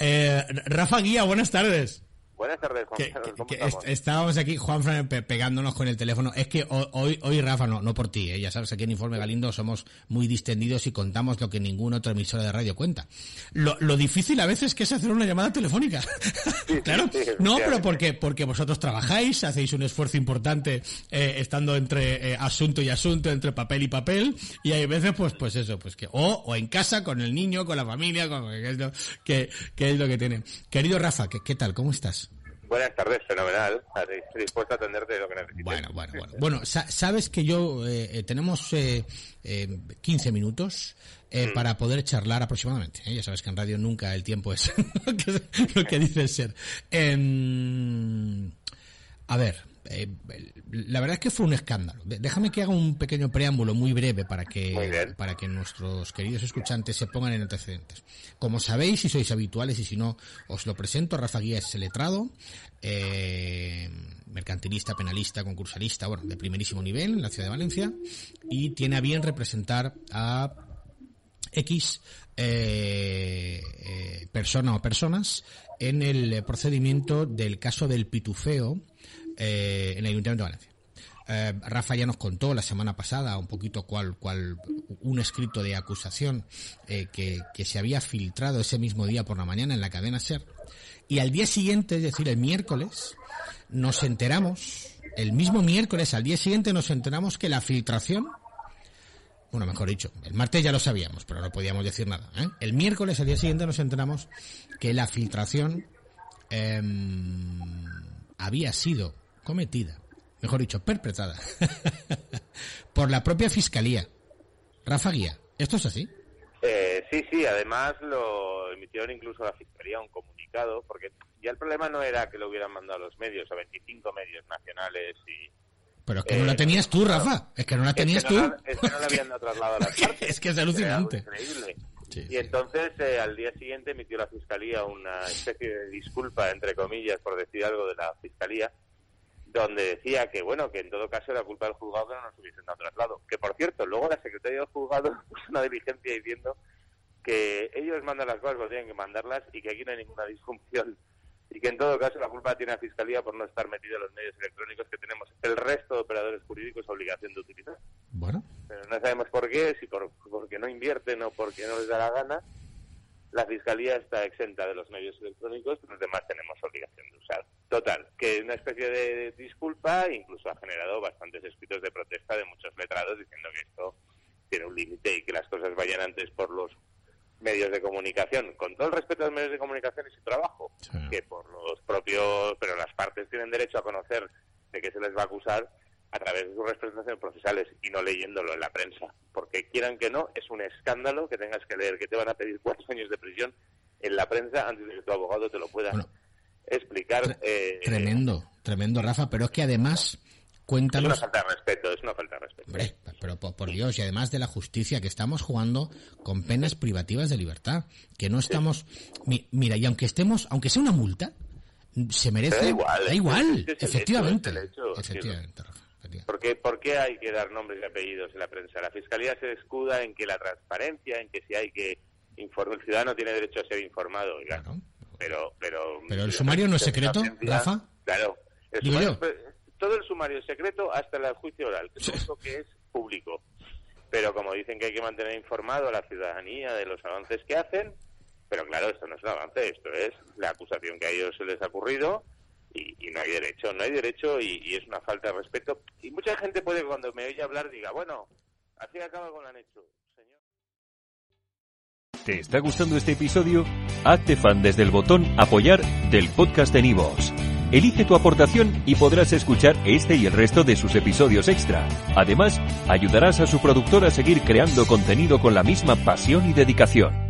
Eh, Rafa Guía, buenas tardes. Buenas tardes, Juan. Que, ¿Cómo que estamos? est- estábamos aquí, Juan Fran, pe- pegándonos con el teléfono. Es que ho- hoy, hoy Rafa, no, no por ti, ¿eh? ya sabes, aquí en Informe Galindo somos muy distendidos y contamos lo que ninguna otra emisora de radio cuenta. Lo, lo difícil a veces que es hacer una llamada telefónica. claro, sí, no, pero porque, porque vosotros trabajáis, hacéis un esfuerzo importante eh, estando entre eh, asunto y asunto, entre papel y papel, y hay veces, pues, pues eso, pues que, o, o en casa, con el niño, con la familia, con, que, es lo, que, que es lo que tienen. Querido Rafa, ¿qué, qué tal? ¿Cómo estás? Buenas tardes, fenomenal. Estoy dispuesto a atenderte lo que necesites. Bueno, bueno, bueno. Bueno, sa- sabes que yo eh, eh, tenemos eh, eh, 15 minutos eh, para poder charlar aproximadamente. ¿eh? Ya sabes que en radio nunca el tiempo es lo que, lo que dice ser. Em, a ver, eh, la verdad es que fue un escándalo. Déjame que haga un pequeño preámbulo muy breve para que, para que nuestros queridos escuchantes se pongan en antecedentes. Como sabéis, si sois habituales y si no, os lo presento. Rafa Guía es letrado, eh, mercantilista, penalista, concursalista, bueno, de primerísimo nivel en la ciudad de Valencia y tiene a bien representar a X eh, eh, persona o personas en el procedimiento del caso del pitufeo eh, en el Ayuntamiento de Valencia. Eh, Rafa ya nos contó la semana pasada un poquito cuál, cuál un escrito de acusación eh, que, que se había filtrado ese mismo día por la mañana en la cadena SER. Y al día siguiente, es decir, el miércoles, nos enteramos, el mismo miércoles, al día siguiente nos enteramos que la filtración bueno, mejor dicho, el martes ya lo sabíamos, pero no podíamos decir nada. ¿eh? El miércoles, al día siguiente, nos enteramos que la filtración em, había sido cometida, mejor dicho, perpetrada, por la propia Fiscalía. Rafa Guía, ¿esto es así? Eh, sí, sí, además lo emitieron incluso la Fiscalía un comunicado, porque ya el problema no era que lo hubieran mandado a los medios, a 25 medios nacionales y... Pero es que no la Eh, tenías tú, Rafa. Es que no la tenías es que tú. la- es que no la habían dado trasladado a partes. Es que es alucinante. increíble. Sí, y entonces eh, al día siguiente emitió la Fiscalía una especie de disculpa, entre comillas, por decir algo de la Fiscalía, donde decía que, bueno, que en todo caso era culpa del juzgado que no nos hubiesen dado traslado. Que, por cierto, luego la Secretaría del Juzgado puso una diligencia diciendo que ellos mandan las cosas cuando tienen que mandarlas y que aquí no hay ninguna disfunción. Y que en todo caso la culpa tiene la Fiscalía por no estar metido en los medios electrónicos que tenemos el resto de operadores jurídicos obligación de utilizar Bueno, pero no sabemos por qué, si por, porque no invierten o porque no les da la gana. La Fiscalía está exenta de los medios electrónicos, pero los demás tenemos obligación de usar. Total, que una especie de disculpa incluso ha generado bastantes escritos de protesta de muchos letrados diciendo que esto tiene un límite y que las cosas vayan antes por los medios de comunicación, con todo el respeto a los medios de comunicación y su trabajo, Sí. que por los propios, pero las partes tienen derecho a conocer de qué se les va a acusar a través de sus representaciones procesales y no leyéndolo en la prensa, porque quieran que no, es un escándalo que tengas que leer que te van a pedir cuatro años de prisión en la prensa antes de que tu abogado te lo pueda Bueno, explicar. eh, tremendo, tremendo, Rafa. Pero es que además, Es una cuéntanos falta de respeto, es una falta de respeto. Hombre, pero por, Dios, y además de la justicia, que estamos jugando con penas privativas de libertad, que no estamos... mi- mira, y aunque estemos, aunque sea una multa, se merece... Pero da igual, Da igual, efectivamente. efectivamente, ¿Por qué, por qué hay que dar nombres y apellidos en la prensa? La Fiscalía se escuda en que la transparencia, en que si hay que informar, el ciudadano tiene derecho a ser informado, oiga. Claro. pero, pero... Pero el sumario no es secreto, Rafa. Claro. El sumario- todo el sumario es secreto hasta el juicio oral, que es lo único que es público. Pero como dicen que hay que mantener informado a la ciudadanía de los avances que hacen, pero claro, esto no es un avance, esto es la acusación que a ellos se les ha ocurrido y, no hay derecho, no hay derecho y, es una falta de respeto. Y mucha gente puede cuando me oye hablar diga, bueno, así acaba con han hecho. Señor. ¿Te está gustando este episodio? Hazte fan desde el botón Apoyar del podcast de Nivos. Elige tu aportación y podrás escuchar este y el resto de sus episodios extra. Además, ayudarás a su productor a seguir creando contenido con la misma pasión y dedicación.